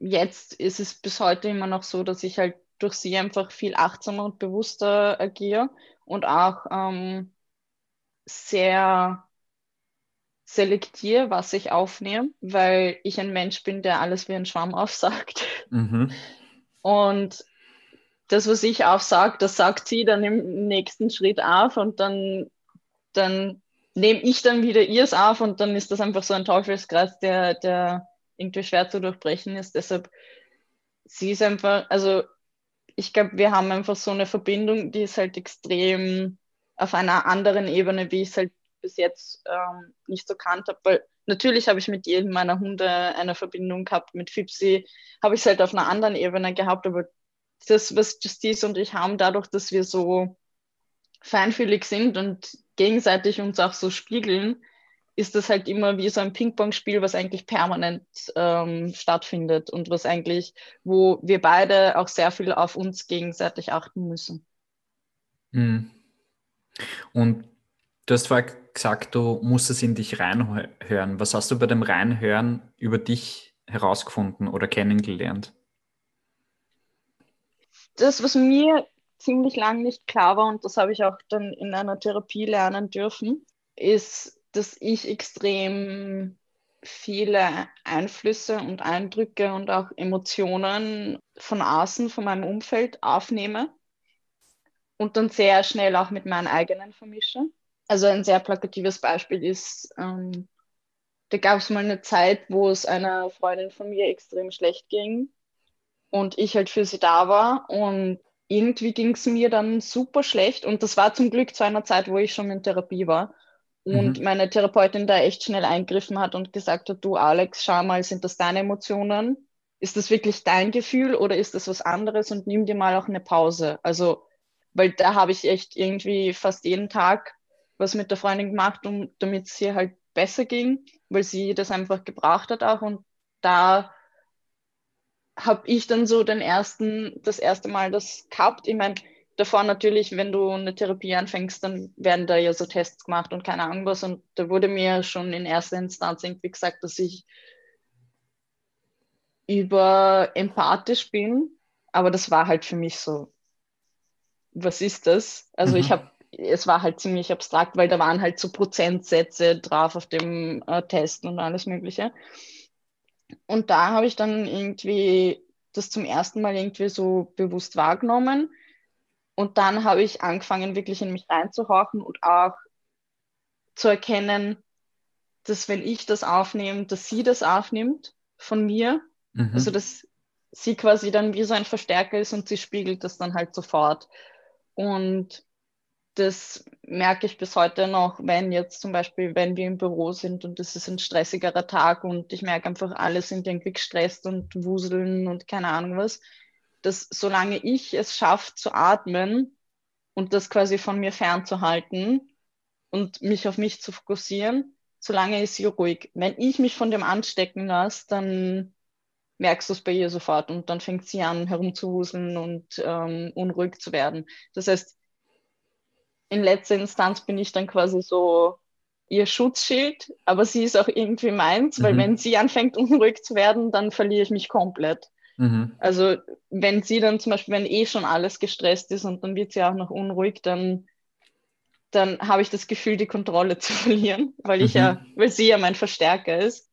jetzt ist es bis heute immer noch so, dass ich halt durch sie einfach viel achtsamer und bewusster agiere und auch ähm, sehr selektiere, was ich aufnehme, weil ich ein Mensch bin, der alles wie ein Schwamm [LAUGHS] aufsagt. Mhm. Und das, was ich aufsage, das sagt sie dann im nächsten Schritt auf und dann, dann nehme ich dann wieder ihrs auf und dann ist das einfach so ein Teufelskreis, der, der irgendwie schwer zu durchbrechen ist. Deshalb, sie ist einfach, also ich glaube, wir haben einfach so eine Verbindung, die ist halt extrem auf einer anderen Ebene, wie ich es halt bis jetzt ähm, nicht so kannt habe. Weil natürlich habe ich mit jedem meiner Hunde eine Verbindung gehabt. Mit Fipsi habe ich es halt auf einer anderen Ebene gehabt. Aber das, was Justice und ich haben, dadurch, dass wir so feinfühlig sind und gegenseitig uns auch so spiegeln, ist das halt immer wie so ein Ping-Pong-Spiel, was eigentlich permanent ähm, stattfindet und was eigentlich, wo wir beide auch sehr viel auf uns gegenseitig achten müssen. Mhm. Und du hast vorher gesagt, du musstest in dich reinhören. Was hast du bei dem Reinhören über dich herausgefunden oder kennengelernt? Das, was mir ziemlich lang nicht klar war, und das habe ich auch dann in einer Therapie lernen dürfen, ist, dass ich extrem viele Einflüsse und Eindrücke und auch Emotionen von außen, von meinem Umfeld aufnehme und dann sehr schnell auch mit meinen eigenen vermische. Also ein sehr plakatives Beispiel ist, ähm, da gab es mal eine Zeit, wo es einer Freundin von mir extrem schlecht ging und ich halt für sie da war und irgendwie ging es mir dann super schlecht und das war zum Glück zu einer Zeit, wo ich schon in Therapie war und mhm. meine Therapeutin da echt schnell eingriffen hat und gesagt hat, du Alex, schau mal, sind das deine Emotionen? Ist das wirklich dein Gefühl oder ist das was anderes und nimm dir mal auch eine Pause. Also, weil da habe ich echt irgendwie fast jeden Tag was mit der Freundin gemacht, um, damit es ihr halt besser ging, weil sie das einfach gebraucht hat auch und da habe ich dann so den ersten, das erste Mal das gehabt. Ich meine, davor natürlich, wenn du eine Therapie anfängst, dann werden da ja so Tests gemacht und keine Ahnung was. Und da wurde mir schon in erster Instanz irgendwie gesagt, dass ich über empathisch bin. Aber das war halt für mich so, was ist das? Also mhm. ich habe, es war halt ziemlich abstrakt, weil da waren halt so Prozentsätze drauf auf dem äh, Test und alles Mögliche. Und da habe ich dann irgendwie das zum ersten Mal irgendwie so bewusst wahrgenommen. Und dann habe ich angefangen, wirklich in mich reinzuhorchen und auch zu erkennen, dass wenn ich das aufnehme, dass sie das aufnimmt von mir. Mhm. Also dass sie quasi dann wie so ein Verstärker ist und sie spiegelt das dann halt sofort. Und das merke ich bis heute noch, wenn jetzt zum Beispiel, wenn wir im Büro sind und es ist ein stressigerer Tag und ich merke einfach, alle sind irgendwie gestresst und wuseln und keine Ahnung was, dass solange ich es schaffe zu atmen und das quasi von mir fernzuhalten und mich auf mich zu fokussieren, solange ist sie ruhig. Wenn ich mich von dem anstecken lasse, dann merkst du es bei ihr sofort und dann fängt sie an herumzuwuseln und ähm, unruhig zu werden. Das heißt, in letzter Instanz bin ich dann quasi so ihr Schutzschild, aber sie ist auch irgendwie meins, weil mhm. wenn sie anfängt [LAUGHS] unruhig zu werden, dann verliere ich mich komplett. Mhm. Also wenn sie dann zum Beispiel, wenn eh schon alles gestresst ist und dann wird sie auch noch unruhig, dann, dann habe ich das Gefühl, die Kontrolle [LAUGHS] zu verlieren, weil ich mhm. ja, weil sie ja mein Verstärker ist.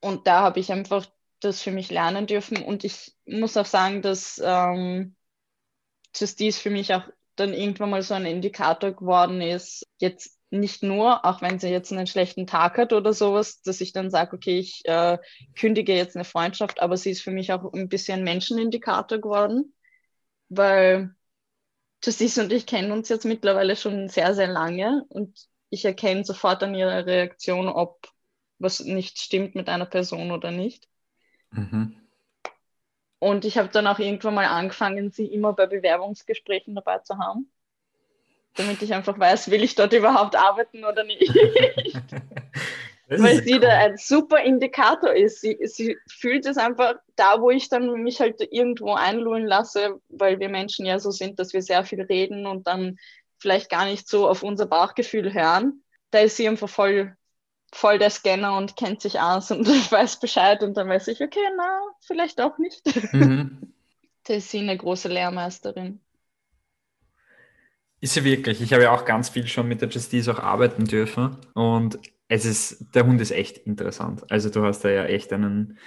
Und da habe ich einfach das für mich lernen dürfen. Und ich muss auch sagen, dass ähm, Justice für mich auch dann irgendwann mal so ein Indikator geworden ist, jetzt nicht nur, auch wenn sie jetzt einen schlechten Tag hat oder sowas, dass ich dann sage, okay, ich äh, kündige jetzt eine Freundschaft, aber sie ist für mich auch ein bisschen Menschenindikator geworden, weil Justice und ich kennen uns jetzt mittlerweile schon sehr, sehr lange und ich erkenne sofort an ihrer Reaktion, ob was nicht stimmt mit einer Person oder nicht. Mhm. Und ich habe dann auch irgendwann mal angefangen, sie immer bei Bewerbungsgesprächen dabei zu haben, damit ich einfach weiß, will ich dort überhaupt arbeiten oder nicht. [LAUGHS] Weil sie cool. da ein super Indikator ist. Sie, sie fühlt es einfach da, wo ich dann mich halt irgendwo einlullen lasse, weil wir Menschen ja so sind, dass wir sehr viel reden und dann vielleicht gar nicht so auf unser Bauchgefühl hören. Da ist sie einfach voll voll der Scanner und kennt sich aus und [LAUGHS] weiß Bescheid und dann weiß ich, okay, na, vielleicht auch nicht. Mhm. [LAUGHS] Da ist sie eine große Lehrmeisterin. Ist sie wirklich. Ich habe ja auch ganz viel schon mit der Justice auch arbeiten dürfen und es ist, der Hund ist echt interessant. Also du hast da ja echt einen,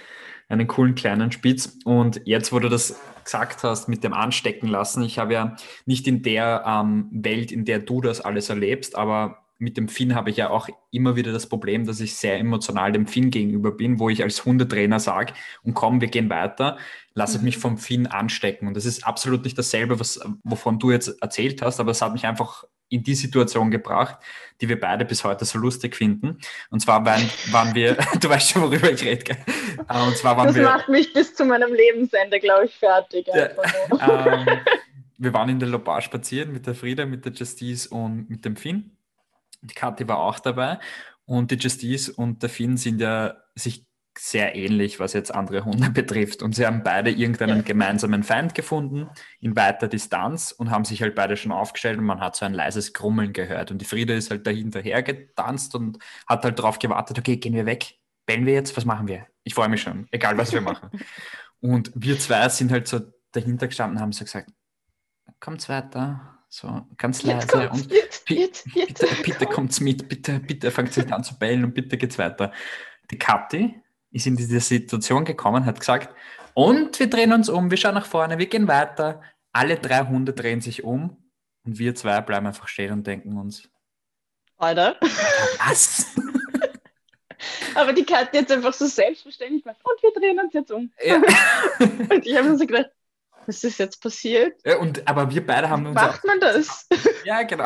einen coolen kleinen Spitz. Und jetzt, wo du das gesagt hast mit dem Anstecken lassen, ich habe ja nicht in der ähm, Welt, in der du das alles erlebst, aber mit dem Finn habe ich ja auch immer wieder das Problem, dass ich sehr emotional dem Finn gegenüber bin, wo ich als Hundetrainer sage, und komm, wir gehen weiter, lasse ich mich mhm. vom Finn anstecken. Und das ist absolut nicht dasselbe, was, wovon du jetzt erzählt hast, aber es hat mich einfach in die Situation gebracht, die wir beide bis heute so lustig finden. Und zwar waren, waren wir, [LAUGHS] [LAUGHS] du weißt schon, worüber ich rede, gell? Äh, und zwar waren das wir, macht mich bis zu meinem Lebensende, glaube ich, fertig. Ja, [LAUGHS] ähm, wir waren in der Lopar spazieren mit der Frieda, mit der Justice und mit dem Finn. Die Kathi war auch dabei und die Justice und der Finn sind ja sich sehr ähnlich, was jetzt andere Hunde [LAUGHS] betrifft. Und sie haben beide irgendeinen gemeinsamen Feind gefunden in weiter Distanz und haben sich halt beide schon aufgestellt und man hat so ein leises Grummeln gehört. Und die Frieda ist halt dahinterher getanzt und hat halt darauf gewartet, okay, gehen wir weg, bellen wir jetzt, was machen wir? Ich freue mich schon, egal was wir machen. [LAUGHS] und wir zwei sind halt so dahinter gestanden und haben so gesagt, kommt's weiter, so ganz leise und jetzt, jetzt, jetzt. bitte, [LAUGHS] bitte kommt's mit, bitte, bitte fangt sich an zu bellen und bitte geht's weiter. Die Kathi ist in diese Situation gekommen, hat gesagt, und wir drehen uns um, wir schauen nach vorne, wir gehen weiter. Alle drei Hunde drehen sich um und wir zwei bleiben einfach stehen und denken uns, Freude. Was? [LAUGHS] Aber die Katja jetzt einfach so selbstverständlich macht, und wir drehen uns jetzt um. Ja. [LAUGHS] Und ich habe mir so gedacht, was ist jetzt passiert? ja, und, aber wir beide haben uns Macht man das? [LAUGHS] Ja, genau.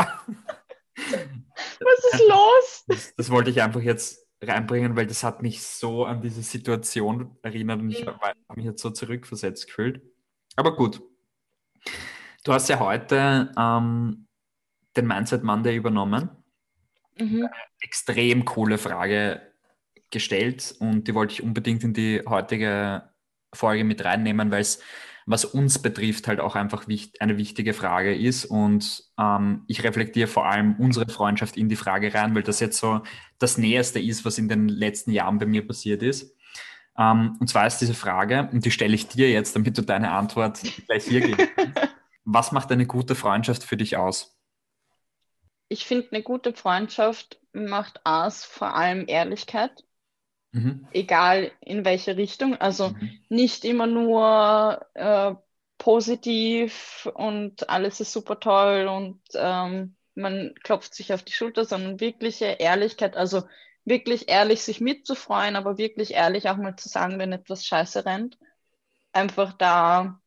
Was ist los? Das, das wollte ich einfach jetzt reinbringen, weil das hat mich so an diese Situation erinnert und ich Mhm. habe mich jetzt so zurückversetzt gefühlt. Aber gut. Du hast ja heute ähm, den Mindset Monday übernommen. Mhm. Extrem coole Frage gestellt und die wollte ich unbedingt in die heutige Folge mit reinnehmen, weil es, was uns betrifft, halt auch einfach eine wichtige Frage ist. Und ähm, ich reflektiere vor allem unsere Freundschaft in die Frage rein, weil das jetzt so das Näherste ist, was in den letzten Jahren bei mir passiert ist. Ähm, und zwar ist diese Frage, und die stelle ich dir jetzt, damit du deine Antwort gleich hier kannst. [LAUGHS] Was macht eine gute Freundschaft für dich aus? Ich finde, eine gute Freundschaft macht aus vor allem Ehrlichkeit, Mhm. egal in welche Richtung. Also Mhm. nicht immer nur äh, positiv und alles ist super toll und ähm, man klopft sich auf die Schulter, sondern wirkliche Ehrlichkeit, also wirklich ehrlich sich mitzufreuen, aber wirklich ehrlich auch mal zu sagen, wenn etwas scheiße rennt. Einfach da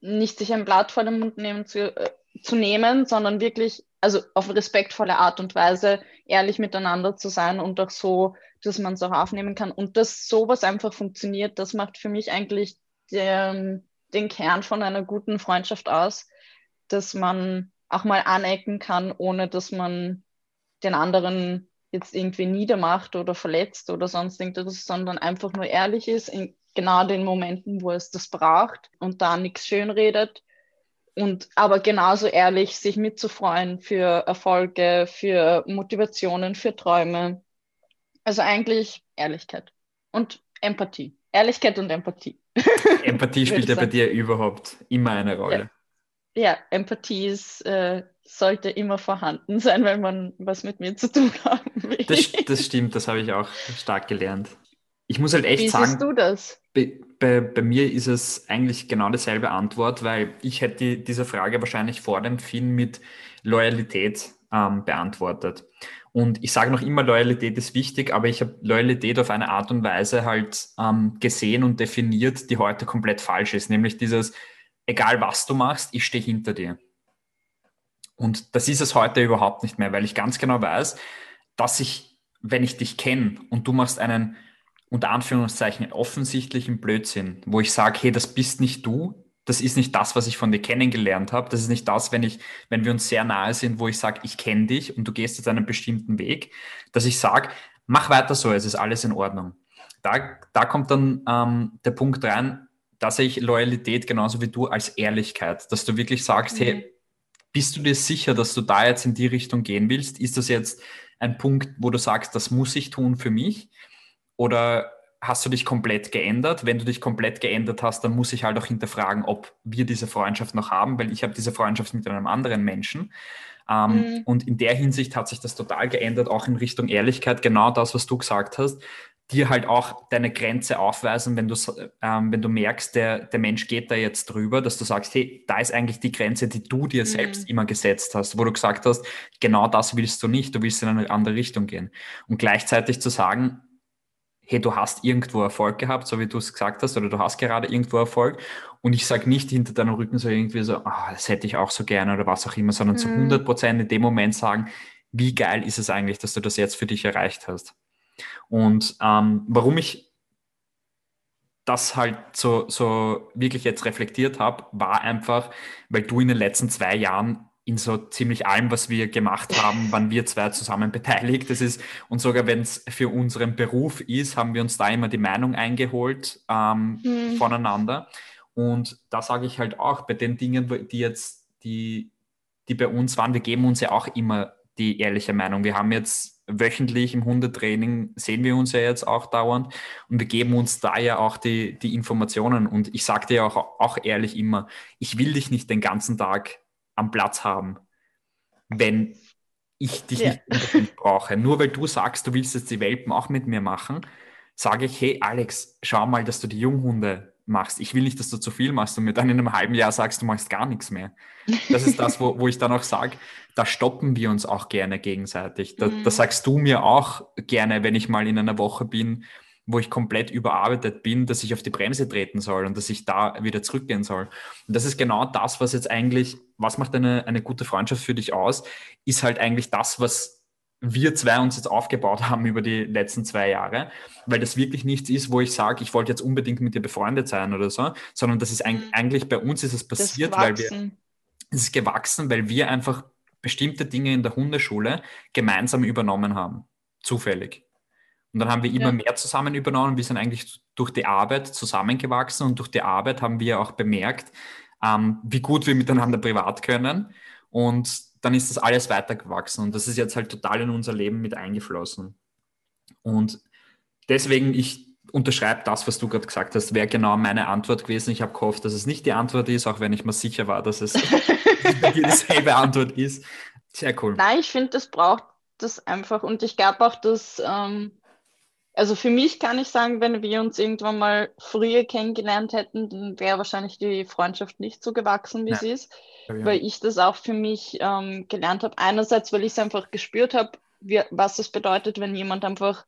nicht sich ein Blatt vor den Mund nehmen zu, äh, zu nehmen, sondern wirklich, also auf respektvolle Art und Weise ehrlich miteinander zu sein und auch so, dass man es auch aufnehmen kann. Und dass sowas einfach funktioniert, das macht für mich eigentlich den, den Kern von einer guten Freundschaft aus, dass man auch mal anecken kann, ohne dass man den anderen jetzt irgendwie niedermacht oder verletzt oder sonst irgendwas, sondern einfach nur ehrlich ist in genau den Momenten, wo es das braucht und da nichts schönredet und aber genauso ehrlich sich mitzufreuen für Erfolge, für Motivationen, für Träume. Also eigentlich Ehrlichkeit und Empathie. Ehrlichkeit und Empathie. Empathie [LAUGHS] spielt ja bei dir überhaupt immer eine Rolle. Ja, Empathie ist, äh, sollte immer vorhanden sein, wenn man was mit mir zu tun [LAUGHS] haben will. Das, das stimmt, das habe ich auch stark gelernt. Ich muss halt echt Wie sagen, siehst du das? bei, bei, bei mir ist es eigentlich genau dieselbe Antwort, weil ich hätte die, diese Frage wahrscheinlich vor dem Film mit Loyalität ähm, beantwortet. Und ich sage noch immer, Loyalität ist wichtig, aber ich habe Loyalität auf eine Art und Weise halt ähm, gesehen und definiert, die heute komplett falsch ist. Nämlich dieses, egal was du machst, ich stehe hinter dir. Und das ist es heute überhaupt nicht mehr, weil ich ganz genau weiß, dass ich, wenn ich dich kenne und du machst einen unter Anführungszeichen offensichtlichen Blödsinn, wo ich sage, hey, das bist nicht du, das ist nicht das, was ich von dir kennengelernt habe, das ist nicht das, wenn ich, wenn wir uns sehr nahe sind, wo ich sage, ich kenne dich und du gehst jetzt einen bestimmten Weg, dass ich sage, mach weiter so, es ist alles in Ordnung. Da, da kommt dann ähm, der Punkt rein, dass ich Loyalität genauso wie du als Ehrlichkeit, dass du wirklich sagst, Mhm. hey, bist du dir sicher, dass du da jetzt in die Richtung gehen willst? Ist das jetzt ein Punkt, wo du sagst, das muss ich tun für mich? Oder hast du dich komplett geändert? Wenn du dich komplett geändert hast, dann muss ich halt auch hinterfragen, ob wir diese Freundschaft noch haben, weil ich habe diese Freundschaft mit einem anderen Menschen. Ähm, Mhm. Und in der Hinsicht hat sich das total geändert, auch in Richtung Ehrlichkeit. Genau das, was du gesagt hast. Dir halt auch deine Grenze aufweisen, wenn du, ähm, wenn du merkst, der, der Mensch geht da jetzt drüber, dass du sagst, hey, da ist eigentlich die Grenze, die du dir Mhm. selbst immer gesetzt hast, wo du gesagt hast, genau das willst du nicht, du willst in eine andere Richtung gehen. Und gleichzeitig zu sagen, hey, du hast irgendwo Erfolg gehabt, so wie du es gesagt hast, oder du hast gerade irgendwo Erfolg. Und ich sage nicht hinter deinem Rücken so irgendwie so, ah, das hätte ich auch so gerne oder was auch immer, sondern zu Mhm. 100 Prozent in dem Moment sagen, wie geil ist es eigentlich, dass du das jetzt für dich erreicht hast. Und ähm, warum ich das halt so, so wirklich jetzt reflektiert habe, war einfach, weil du in den letzten zwei Jahren in so ziemlich allem, was wir gemacht haben, waren wir zwei zusammen [LAUGHS] beteiligt. Das ist, und sogar wenn es für unseren Beruf ist, haben wir uns da immer die Meinung eingeholt ähm, Mhm. voneinander. Und da sage ich halt auch, bei den Dingen, die jetzt, die, die bei uns waren, wir geben uns ja auch immer die ehrliche Meinung. Wir haben jetzt wöchentlich im Hundetraining, sehen wir uns ja jetzt auch dauernd und wir geben uns da ja auch die, die Informationen. Und ich sage dir auch, auch ehrlich immer, ich will dich nicht den ganzen Tag am Platz haben, wenn ich dich Ja. nicht brauche. Nur weil du sagst, du willst jetzt die Welpen auch mit mir machen, sage ich, hey Alex, schau mal, dass du die Junghunde machst. Ich will nicht, dass du zu viel machst und mir dann in einem halben Jahr sagst, du machst gar nichts mehr. Das ist das, wo, wo ich dann auch sage, da stoppen wir uns auch gerne gegenseitig. Da, mhm. da sagst du mir auch gerne, wenn ich mal in einer Woche bin, wo ich komplett überarbeitet bin, dass ich auf die Bremse treten soll und dass ich da wieder zurückgehen soll. Und das ist genau das, was jetzt eigentlich, was macht eine, eine gute Freundschaft für dich aus, ist halt eigentlich das, was wir zwei uns jetzt aufgebaut haben über die letzten zwei Jahre, weil das wirklich nichts ist, wo ich sage, ich wollte jetzt unbedingt mit dir befreundet sein oder so, sondern das ist mhm. eigentlich bei uns ist es passiert, weil wir es ist gewachsen, weil wir einfach bestimmte Dinge in der Hundeschule gemeinsam übernommen haben, zufällig. Und dann haben wir immer ja. mehr zusammen übernommen. Wir sind eigentlich durch die Arbeit zusammengewachsen und durch die Arbeit haben wir auch bemerkt, ähm, wie gut wir miteinander privat können. Und dann ist das alles weitergewachsen und das ist jetzt halt total in unser Leben mit eingeflossen. Und deswegen, ich unterschreibe das, was du gerade gesagt hast, wäre genau meine Antwort gewesen. Ich habe gehofft, dass es nicht die Antwort ist, auch wenn ich mir sicher war, dass es [LAUGHS] dieselbe Antwort ist. Sehr cool. Nein, ich finde, das braucht das einfach und ich glaube auch, dass ähm, also für mich kann ich sagen, wenn wir uns irgendwann mal früher kennengelernt hätten, dann wäre wahrscheinlich die Freundschaft nicht so gewachsen, wie ja. sie ist, weil ich das auch für mich ähm, gelernt habe. Einerseits, weil ich es einfach gespürt habe, was es bedeutet, wenn jemand einfach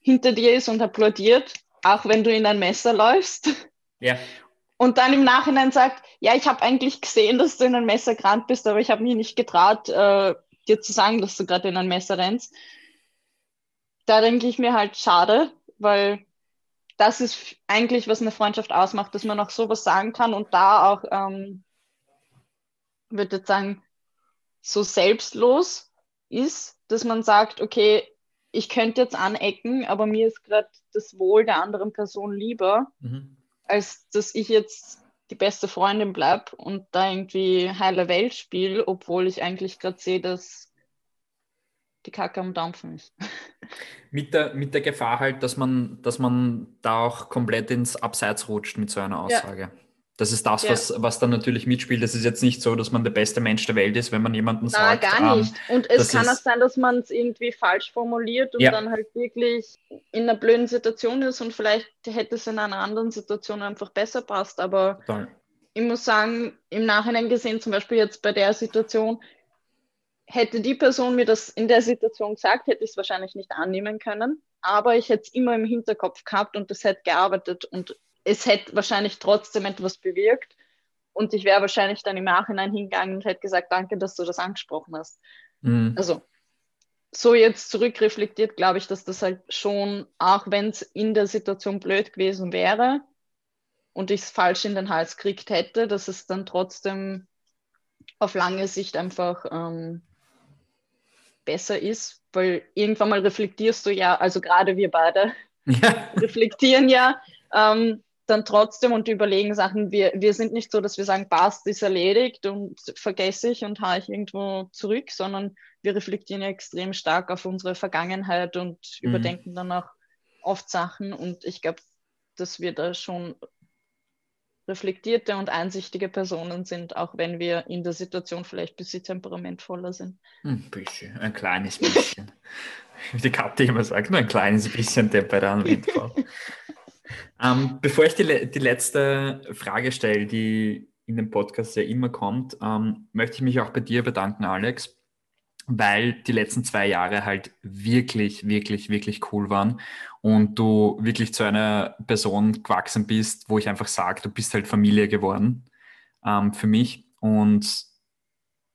hinter dir ist und applaudiert, auch wenn du in ein Messer läufst. Ja. Und dann im Nachhinein sagt, ja, ich habe eigentlich gesehen, dass du in ein Messer gerannt bist, aber ich habe mich nicht getraut, äh, dir zu sagen, dass du gerade in ein Messer rennst da denke ich mir halt schade, weil das ist eigentlich, was eine Freundschaft ausmacht, dass man auch sowas sagen kann und da auch, ähm, würde jetzt sagen, so selbstlos ist, dass man sagt, okay, ich könnte jetzt anecken, aber mir ist gerade das Wohl der anderen Person lieber, mhm. als dass ich jetzt die beste Freundin bleibe und da irgendwie heile Welt spiele, obwohl ich eigentlich gerade sehe, dass die Kacke am Dampfen ist. Mit der, mit der Gefahr halt, dass man, dass man da auch komplett ins Abseits rutscht mit so einer Aussage. Ja. Das ist das, ja. was, was dann natürlich mitspielt. Es ist jetzt nicht so, dass man der beste Mensch der Welt ist, wenn man jemanden Na, sagt. gar nicht. Ähm, und es kann auch sein, dass man es irgendwie falsch formuliert und ja. dann halt wirklich in einer blöden Situation ist und vielleicht hätte es in einer anderen Situation einfach besser passt. Aber Total. ich muss sagen, im Nachhinein gesehen, zum Beispiel jetzt bei der Situation, hätte die Person mir das in der Situation gesagt, hätte ich es wahrscheinlich nicht annehmen können. Aber ich hätte es immer im Hinterkopf gehabt und es hätte gearbeitet und es hätte wahrscheinlich trotzdem etwas bewirkt. Und ich wäre wahrscheinlich dann im Nachhinein hingegangen und hätte gesagt, danke, dass du das angesprochen hast. Mhm. Also so jetzt zurückreflektiert, glaube ich, dass das halt schon, auch wenn es in der Situation blöd gewesen wäre und ich es falsch in den Hals gekriegt hätte, dass es dann trotzdem auf lange Sicht einfach ähm, besser ist, weil irgendwann mal reflektierst du ja, also gerade wir beide ja. [LAUGHS] reflektieren ja ähm, dann trotzdem und überlegen Sachen. Wir, wir sind nicht so, dass wir sagen, passt, ist erledigt und vergesse ich und haue ich irgendwo zurück, sondern wir reflektieren ja extrem stark auf unsere Vergangenheit und mhm. überdenken dann auch oft Sachen und ich glaube, dass wir da schon reflektierte und einsichtige Personen sind, auch wenn wir in der Situation vielleicht ein bisschen temperamentvoller sind. Ein bisschen, ein kleines bisschen. Wie [LAUGHS] die Katte immer sagt, nur ein kleines bisschen temperamentvoll. [LAUGHS] ähm, bevor ich die, die letzte Frage stelle, die in dem Podcast ja immer kommt, ähm, möchte ich mich auch bei dir bedanken, Alex weil die letzten zwei Jahre halt wirklich, wirklich, wirklich cool waren und du wirklich zu einer Person gewachsen bist, wo ich einfach sage, du bist halt Familie geworden ähm, für mich und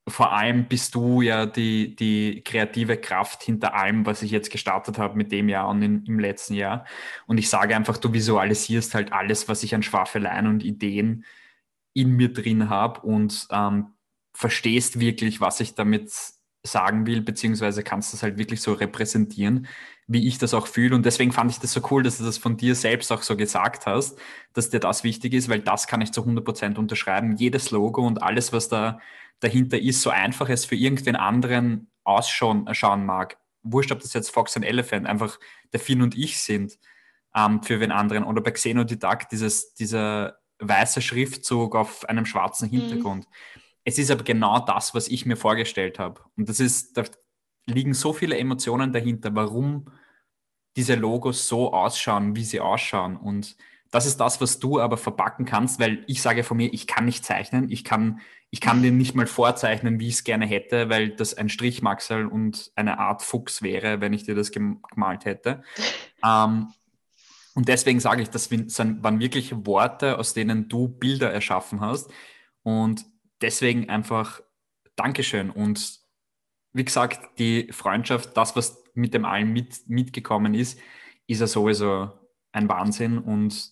vor allem bist du ja die, die kreative Kraft hinter allem, was ich jetzt gestartet habe mit dem Jahr und in, im letzten Jahr. Und ich sage einfach, du visualisierst halt alles, was ich an Schwafeleien und Ideen in mir drin habe und ähm, verstehst wirklich, was ich damit sagen will, beziehungsweise kannst das halt wirklich so repräsentieren, wie ich das auch fühle. Und deswegen fand ich das so cool, dass du das von dir selbst auch so gesagt hast, dass dir das wichtig ist, weil das kann ich zu 100 Prozent unterschreiben. Jedes Logo und alles, was da dahinter ist, so einfach es für irgendwen anderen ausschauen schauen mag. Wurscht, ob das jetzt Fox and Elephant, einfach der Finn und ich sind ähm, für wen anderen. Oder bei Xenodidakt dieses, dieser weiße Schriftzug auf einem schwarzen mhm. Hintergrund. Mhm es ist aber genau das, was ich mir vorgestellt habe. Und das ist, da liegen so viele Emotionen dahinter, warum diese Logos so ausschauen, wie sie ausschauen. Und das ist das, was du aber verpacken kannst, weil ich sage von mir, ich kann nicht zeichnen, ich kann, ich kann dir nicht mal vorzeichnen, wie ich es gerne hätte, weil das ein Strichmaxel und eine Art Fuchs wäre, wenn ich dir das gemalt hätte. [LAUGHS] ähm, und deswegen sage ich, das waren wirklich Worte, aus denen du Bilder erschaffen hast. Und deswegen einfach Dankeschön. Und wie gesagt, die Freundschaft, das, was mit dem allen mit, mitgekommen ist, ist ja sowieso ein Wahnsinn. Und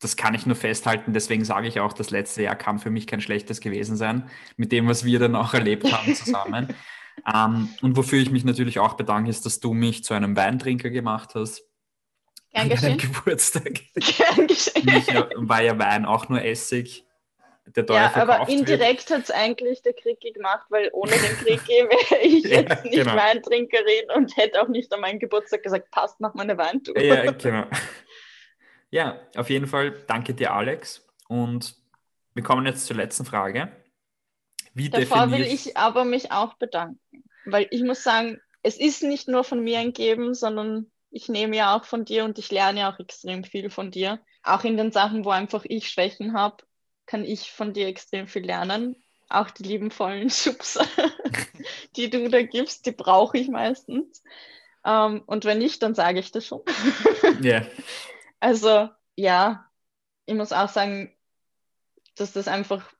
das kann ich nur festhalten. Deswegen sage ich auch, das letzte Jahr kann für mich kein schlechtes gewesen sein, mit dem, was wir dann auch erlebt haben [LAUGHS] zusammen. ähm, und wofür ich mich natürlich auch bedanke, ist, dass du mich zu einem Weintrinker gemacht hast. Gern geschehen. Geburtstag. [LAUGHS] Gern geschehen. Mich war ja Wein auch nur Essig. Der ja, aber indirekt hat es eigentlich der Krieg gemacht, weil ohne den [LAUGHS] Krieg wäre ich ja, jetzt nicht genau. Weintrinkerin und hätte auch nicht an meinen Geburtstag gesagt, passt, mach mal eine Weintour. Ja, [LAUGHS] genau. Ja, auf jeden Fall danke dir, Alex. Und wir kommen jetzt zur letzten Frage. Wie Davor will ich aber mich auch bedanken, weil ich muss sagen, es ist nicht nur von mir ein Geben, sondern ich nehme ja auch von dir und ich lerne ja auch extrem viel von dir. Auch in den Sachen, wo einfach ich Schwächen habe, kann ich von dir extrem viel lernen. Auch die liebenvollen [LAUGHS] Schubser, [LAUGHS] die du da gibst, die brauche ich meistens. Um, ähm, und wenn nicht, dann sage ich das schon. [LAUGHS] Ja. yeah. Also ja, ich muss auch sagen, dass das einfach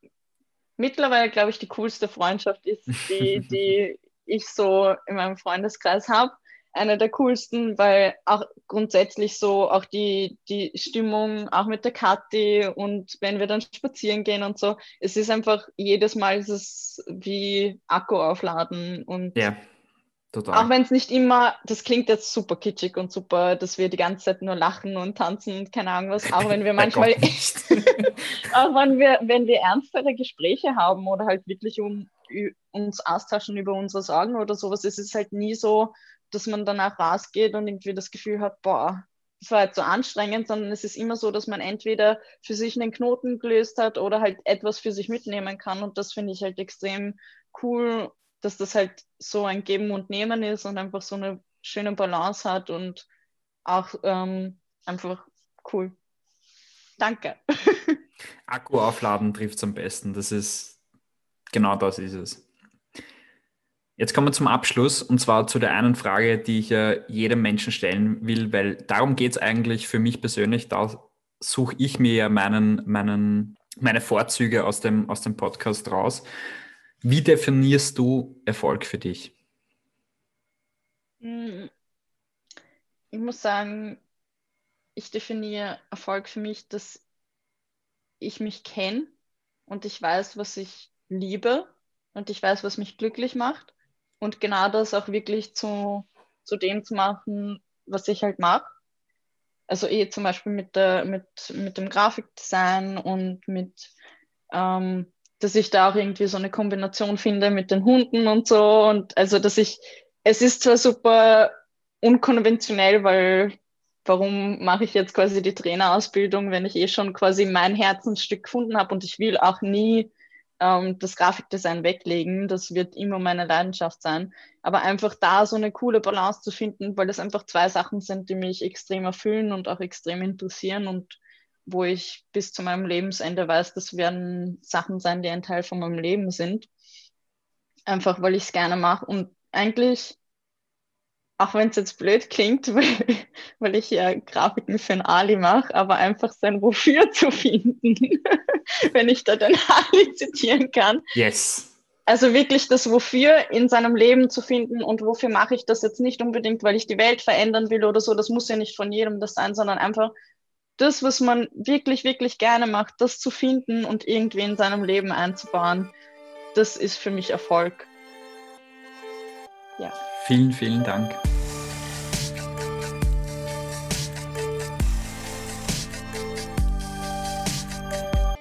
mittlerweile, glaube ich, die coolste Freundschaft ist, die, die ich so in meinem Freundeskreis habe einer der coolsten, weil auch grundsätzlich so auch die, die Stimmung, auch mit der Kathi und wenn wir dann spazieren gehen und so, es ist einfach jedes Mal ist es wie Akku aufladen und ja, total. auch wenn es nicht immer, das klingt jetzt super kitschig und super, dass wir die ganze Zeit nur lachen und tanzen und keine Ahnung was, auch wenn wir [LAUGHS] manchmal echt, [LAUGHS] auch wenn wir, wenn wir ernstere Gespräche haben oder halt wirklich um uns austauschen über unsere Sorgen oder sowas, es ist halt nie so, dass man danach rausgeht und irgendwie das Gefühl hat, boah, das war jetzt so anstrengend, sondern es ist immer so, dass man entweder für sich einen Knoten gelöst hat oder halt etwas für sich mitnehmen kann. Und das finde ich halt extrem cool, dass das halt so ein Geben und Nehmen ist und einfach so eine schöne Balance hat und auch ähm, einfach cool. Danke. [LAUGHS] Akku aufladen trifft es am besten. Das ist genau das ist es. Jetzt kommen wir zum Abschluss und zwar zu der einen Frage, die ich ja jedem Menschen stellen will, weil darum geht es eigentlich für mich persönlich. Da suche ich mir ja meinen, meinen, meine Vorzüge aus dem, aus dem Podcast raus. Wie definierst du Erfolg für dich? Hm. Ich muss sagen, ich definiere Erfolg für mich, dass ich mich kenne und ich weiß, was ich liebe und ich weiß, was mich glücklich macht und genau das auch wirklich zu, zu dem zu machen, was ich halt mag. Also eh zum Beispiel mit, der, mit, mit dem Grafikdesign und mit, ähm, dass ich da auch irgendwie so eine Kombination finde mit den Hunden und so. Und also, dass ich, es ist zwar super unkonventionell, weil warum mache ich jetzt quasi die Trainerausbildung, wenn ich eh schon quasi mein Herzensstück gefunden habe und ich will auch nie ähm, das Grafikdesign weglegen. Das wird immer meine Leidenschaft sein. Aber einfach da so eine coole Balance zu finden, weil das einfach zwei Sachen sind, die mich extrem erfüllen und auch extrem interessieren und wo ich bis zu meinem Lebensende weiß, das werden Sachen sein, die ein Teil von meinem Leben sind. Einfach weil ich es gerne mache. Und eigentlich auch wenn es jetzt blöd klingt, [LAUGHS] weil, weil ich ja Grafiken für ein Ali mache, aber einfach sein Wofür zu finden, [LAUGHS] wenn ich da den [LAUGHS] Ali zitieren kann. Yes. Also wirklich das Wofür in seinem Leben zu finden und wofür mache ich das jetzt nicht unbedingt, weil ich die Welt verändern will oder so, das muss ja nicht von jedem das sein, sondern einfach das, was man wirklich, wirklich gerne macht, das zu finden und irgendwie in seinem Leben einzubauen, das ist für mich Erfolg. Ja. Vielen, vielen Dank.